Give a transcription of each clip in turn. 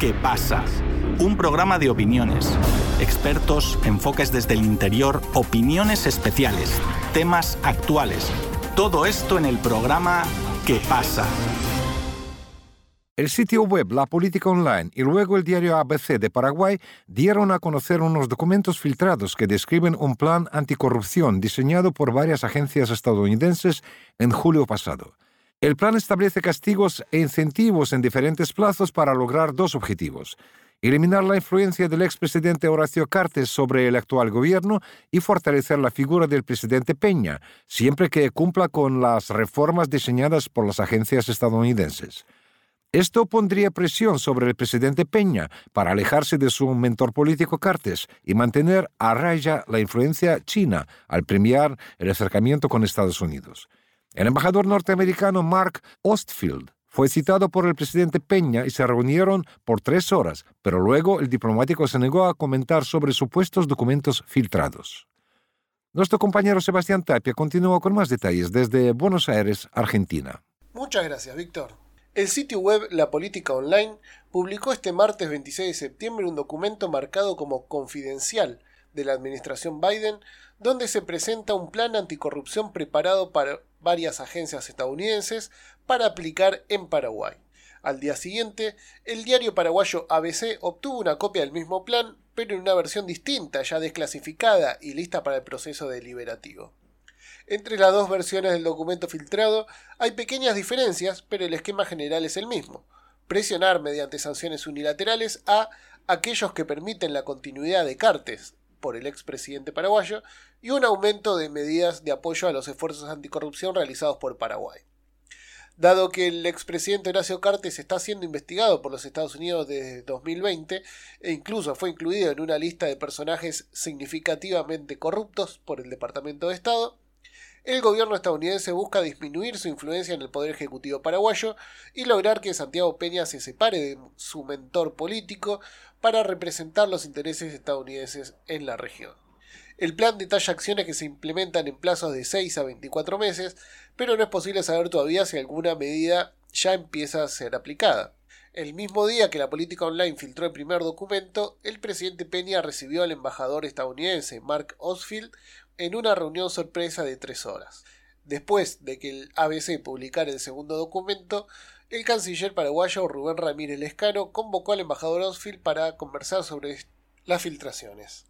¿Qué pasa? Un programa de opiniones, expertos, enfoques desde el interior, opiniones especiales, temas actuales. Todo esto en el programa ¿Qué pasa? El sitio web La Política Online y luego el diario ABC de Paraguay dieron a conocer unos documentos filtrados que describen un plan anticorrupción diseñado por varias agencias estadounidenses en julio pasado. El plan establece castigos e incentivos en diferentes plazos para lograr dos objetivos. Eliminar la influencia del expresidente Horacio Cartes sobre el actual gobierno y fortalecer la figura del presidente Peña, siempre que cumpla con las reformas diseñadas por las agencias estadounidenses. Esto pondría presión sobre el presidente Peña para alejarse de su mentor político Cartes y mantener a raya la influencia china al premiar el acercamiento con Estados Unidos. El embajador norteamericano Mark Ostfield fue citado por el presidente Peña y se reunieron por tres horas, pero luego el diplomático se negó a comentar sobre supuestos documentos filtrados. Nuestro compañero Sebastián Tapia continuó con más detalles desde Buenos Aires, Argentina. Muchas gracias, Víctor. El sitio web La Política Online publicó este martes 26 de septiembre un documento marcado como confidencial de la administración Biden, donde se presenta un plan anticorrupción preparado para varias agencias estadounidenses para aplicar en Paraguay. Al día siguiente, el diario paraguayo ABC obtuvo una copia del mismo plan, pero en una versión distinta, ya desclasificada y lista para el proceso deliberativo. Entre las dos versiones del documento filtrado hay pequeñas diferencias, pero el esquema general es el mismo. Presionar mediante sanciones unilaterales a aquellos que permiten la continuidad de Cartes por el expresidente paraguayo y un aumento de medidas de apoyo a los esfuerzos anticorrupción realizados por Paraguay. Dado que el expresidente Horacio Cartes está siendo investigado por los Estados Unidos desde 2020 e incluso fue incluido en una lista de personajes significativamente corruptos por el Departamento de Estado, el gobierno estadounidense busca disminuir su influencia en el poder ejecutivo paraguayo y lograr que Santiago Peña se separe de su mentor político para representar los intereses estadounidenses en la región. El plan detalla acciones que se implementan en plazos de 6 a 24 meses, pero no es posible saber todavía si alguna medida ya empieza a ser aplicada. El mismo día que la política online filtró el primer documento, el presidente Peña recibió al embajador estadounidense Mark Osfield en una reunión sorpresa de tres horas. Después de que el ABC publicara el segundo documento, el canciller paraguayo Rubén Ramírez Lescano convocó al embajador Osfield para conversar sobre las filtraciones.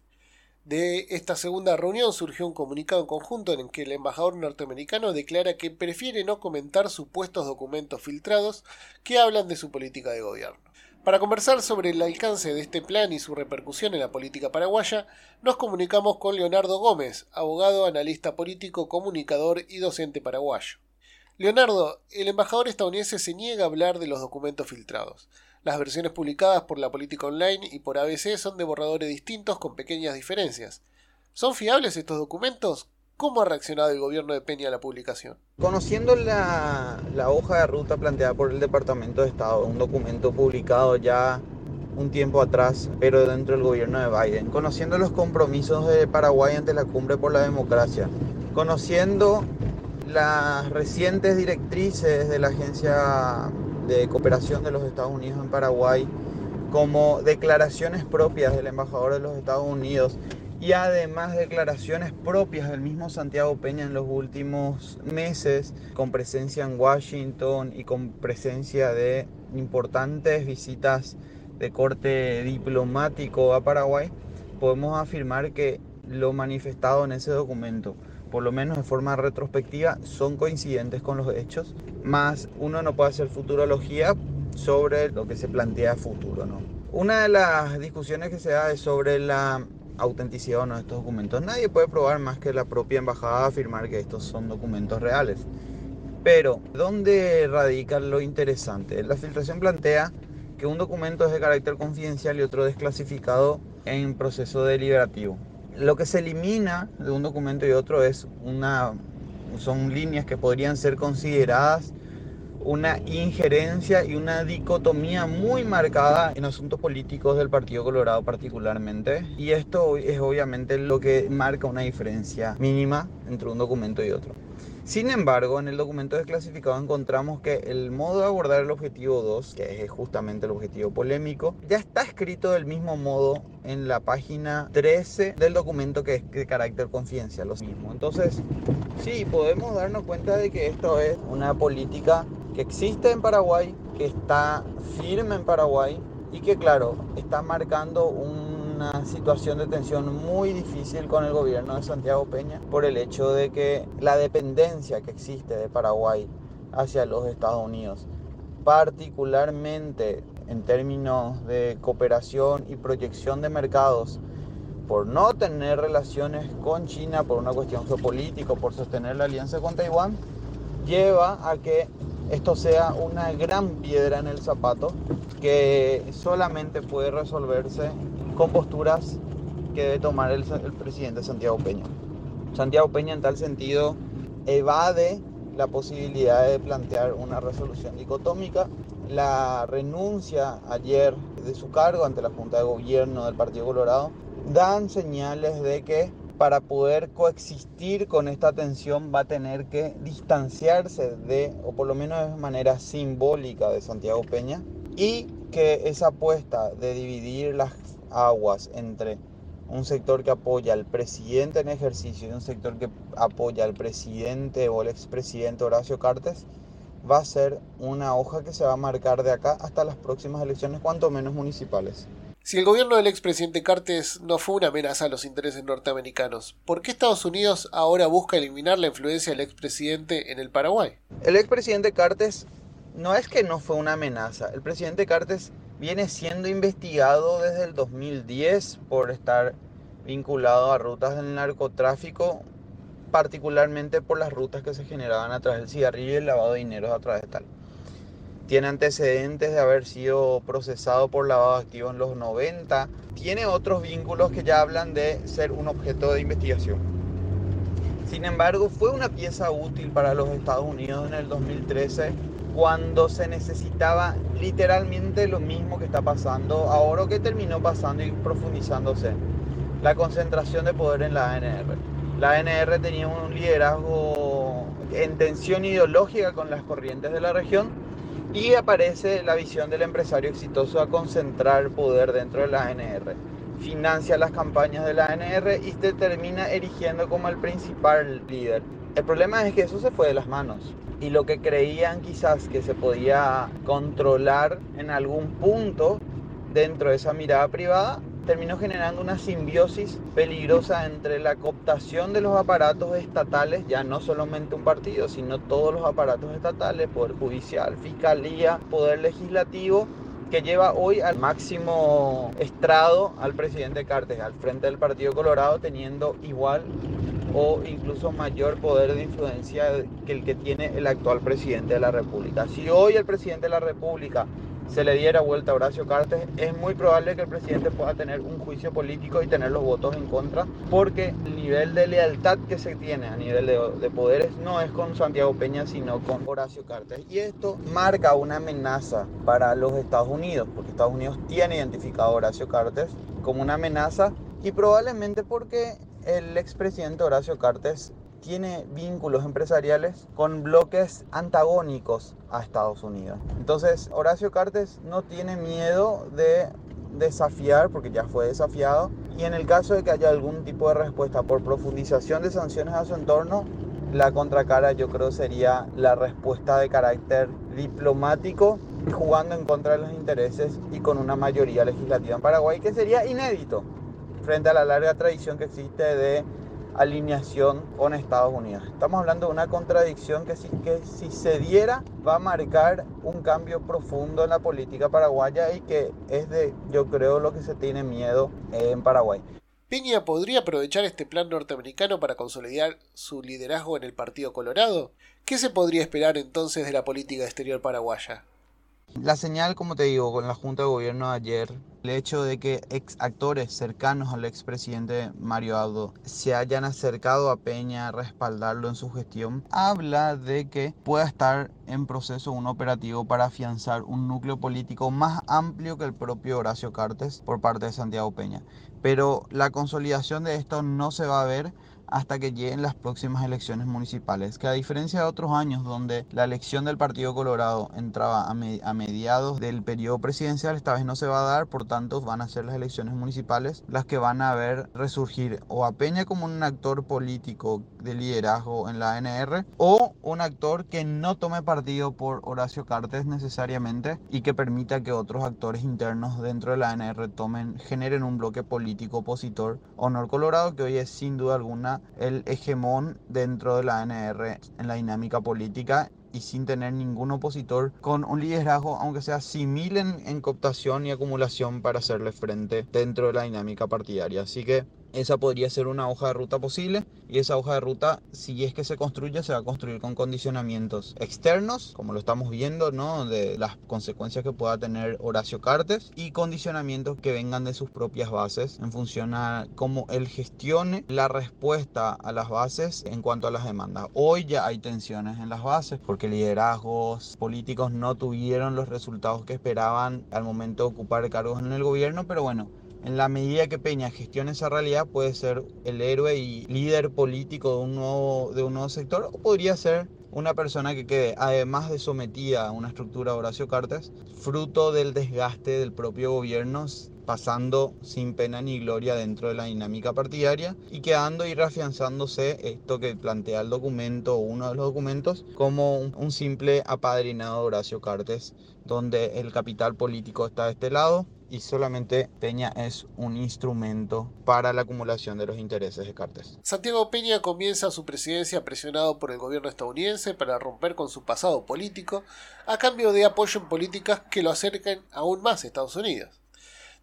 De esta segunda reunión surgió un comunicado en conjunto en el que el embajador norteamericano declara que prefiere no comentar supuestos documentos filtrados que hablan de su política de gobierno. Para conversar sobre el alcance de este plan y su repercusión en la política paraguaya, nos comunicamos con Leonardo Gómez, abogado, analista político, comunicador y docente paraguayo. Leonardo, el embajador estadounidense se niega a hablar de los documentos filtrados. Las versiones publicadas por la política online y por ABC son de borradores distintos con pequeñas diferencias. ¿Son fiables estos documentos? ¿Cómo ha reaccionado el gobierno de Peña a la publicación? Conociendo la, hoja de ruta planteada por el Departamento de Estado, un documento publicado ya un tiempo atrás, pero dentro del gobierno de Biden, conociendo los compromisos de Paraguay ante la cumbre por la democracia, conociendo las recientes directrices de la Agencia de Cooperación de los Estados Unidos en Paraguay, como declaraciones propias del embajador de los Estados Unidos y además declaraciones propias del mismo Santiago Peña en los últimos meses, con presencia en Washington y con presencia de importantes visitas de corte diplomático a Paraguay, podemos afirmar que lo manifestado en ese documento, por lo menos de forma retrospectiva, son coincidentes con los hechos, más uno no puede hacer futurología sobre lo que se plantea a futuro. ¿no? Una de las discusiones que se da es sobre la autenticidad o no de estos documentos. Nadie puede probar más que la propia embajada afirmar que estos son documentos reales. Pero, ¿dónde radica lo interesante? La filtración plantea que un documento es de carácter confidencial y otro desclasificado en proceso deliberativo. Lo que se elimina de un documento y otro es una, son líneas que podrían ser consideradas una injerencia y una dicotomía muy marcada en asuntos políticos del Partido Colorado particularmente. Y esto es obviamente lo que marca una diferencia mínima entre un documento y otro. Sin embargo, en el documento desclasificado encontramos que el modo de abordar el objetivo 2, que es justamente el objetivo polémico, ya está escrito del mismo modo en la página 13 del documento que es de carácter confidencial, lo mismo. Entonces, sí, podemos darnos cuenta de que esto es una política que existe en Paraguay, que está firme en Paraguay y que, claro, está marcando un una situación de tensión muy difícil con el gobierno de Santiago Peña por el hecho de que la dependencia que existe de Paraguay hacia los Estados Unidos, particularmente en términos de cooperación y proyección de mercados, por no tener relaciones con China, por una cuestión geopolítica, por sostener la alianza con Taiwán, lleva a que esto sea una gran piedra en el zapato que solamente puede resolverse con posturas que debe tomar el, presidente Santiago Peña. Santiago Peña en tal sentido evade la posibilidad de plantear una resolución dicotómica. La renuncia ayer de su cargo ante la Junta de Gobierno del Partido Colorado dan señales de que para poder coexistir con esta tensión va a tener que distanciarse de, o por lo menos de manera simbólica, de Santiago Peña y que esa apuesta de dividir las aguas entre un sector que apoya al presidente en ejercicio y un sector que apoya al presidente o el expresidente Horacio Cartes, va a ser una hoja que se va a marcar de acá hasta las próximas elecciones, cuanto menos municipales. Si el gobierno del expresidente Cartes no fue una amenaza a los intereses norteamericanos, ¿por qué Estados Unidos ahora busca eliminar la influencia del expresidente en el Paraguay? El expresidente Cartes no es que no fue una amenaza. El presidente Cartes viene siendo investigado desde el 2010 por estar vinculado a rutas del narcotráfico, particularmente por las rutas que se generaban a través del cigarrillo y el lavado de dinero a través de tal. Tiene antecedentes de haber sido procesado por lavado activo en los 90. Tiene otros vínculos que ya hablan de ser un objeto de investigación. Sin embargo, fue una pieza útil para los Estados Unidos en el 2013 cuando se necesitaba literalmente lo mismo que está pasando ahora o que terminó pasando y profundizándose. La concentración de poder en la ANR. La ANR tenía un liderazgo en tensión ideológica con las corrientes de la región y aparece la visión del empresario exitoso a concentrar poder dentro de la ANR. Financia las campañas de la ANR y se termina erigiendo como el principal líder. El problema es que eso se fue de las manos y lo que creían quizás que se podía controlar en algún punto dentro de esa mirada privada, terminó generando una simbiosis peligrosa entre la cooptación de los aparatos estatales, ya no solamente un partido, sino todos los aparatos estatales, poder judicial, fiscalía, poder legislativo, que lleva hoy al máximo estrado al presidente Cartes, al frente del Partido Colorado, teniendo igual o incluso mayor poder de influencia que el que tiene el actual presidente de la República. Si hoy el presidente de la República se le diera vuelta a Horacio Cartes, es muy probable que el presidente pueda tener un juicio político y tener los votos en contra, porque el nivel de lealtad que se tiene a nivel de, de poderes no es con Santiago Peña, sino con Horacio Cartes. Y esto marca una amenaza para los Estados Unidos, porque Estados Unidos tiene identificado a Horacio Cartes como una amenaza y probablemente porque el expresidente Horacio Cartes tiene vínculos empresariales con bloques antagónicos a Estados Unidos. Entonces, Horacio Cartes no tiene miedo de desafiar, porque ya fue desafiado, y en el caso de que haya algún tipo de respuesta por profundización de sanciones a su entorno, la contracara yo creo sería la respuesta de carácter diplomático, jugando en contra de los intereses y con una mayoría legislativa en Paraguay, que sería inédito frente a la larga tradición que existe de alineación con Estados Unidos. Estamos hablando de una contradicción que si, que si se diera va a marcar un cambio profundo en la política paraguaya y que es de, yo creo, lo que se tiene miedo en Paraguay. ¿Piña podría aprovechar este plan norteamericano para consolidar su liderazgo en el Partido Colorado? ¿Qué se podría esperar entonces de la política exterior paraguaya? La señal, como te digo, con la Junta de Gobierno de ayer, el hecho de que ex actores cercanos al expresidente Mario Abdo se hayan acercado a Peña a respaldarlo en su gestión, habla de que pueda estar en proceso un operativo para afianzar un núcleo político más amplio que el propio Horacio Cartes por parte de Santiago Peña. Pero la consolidación de esto no se va a ver hasta que lleguen las próximas elecciones municipales, que a diferencia de otros años donde la elección del Partido Colorado entraba a, a mediados del periodo presidencial, esta vez no se va a dar, por tanto van a ser las elecciones municipales las que van a ver resurgir o a Peña como un actor político de liderazgo en la ANR o un actor que no tome partido por Horacio Cartes necesariamente y que permita que otros actores internos dentro de la ANR tomen, generen un bloque político opositor. Honor Colorado, que hoy es sin duda alguna el hegemón dentro de la ANR en la dinámica política y sin tener ningún opositor con un liderazgo, aunque sea similar en, en cooptación y acumulación para hacerle frente dentro de la dinámica partidaria. Así que esa podría ser una hoja de ruta posible y esa hoja de ruta, si es que se construye, se va a construir con condicionamientos externos, como lo estamos viendo, ¿no? De las consecuencias que pueda tener Horacio Cartes y condicionamientos que vengan de sus propias bases en función a cómo él gestione la respuesta a las bases en cuanto a las demandas. Hoy ya hay tensiones en las bases porque liderazgos políticos no tuvieron los resultados que esperaban al momento de ocupar cargos en el gobierno, pero bueno, en la medida que Peña gestione esa realidad, puede ser el héroe y líder político de un nuevo, de un nuevo sector o podría ser una persona que quede, además de sometida a una estructura Horacio Cartes, fruto del desgaste del propio gobierno, pasando sin pena ni gloria dentro de la dinámica partidaria y quedando y reafianzándose esto que plantea el documento uno de los documentos como un simple apadrinado de Horacio Cartes, donde el capital político está de este lado y solamente Peña es un instrumento para la acumulación de los intereses de Cartes. Santiago Peña comienza su presidencia presionado por el gobierno estadounidense para romper con su pasado político a cambio de apoyo en políticas que lo acerquen aún más a Estados Unidos.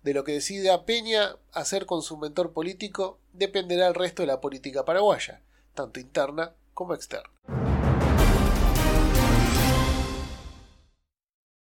De lo que decide a Peña hacer con su mentor político dependerá el resto de la política paraguaya, tanto interna como externa.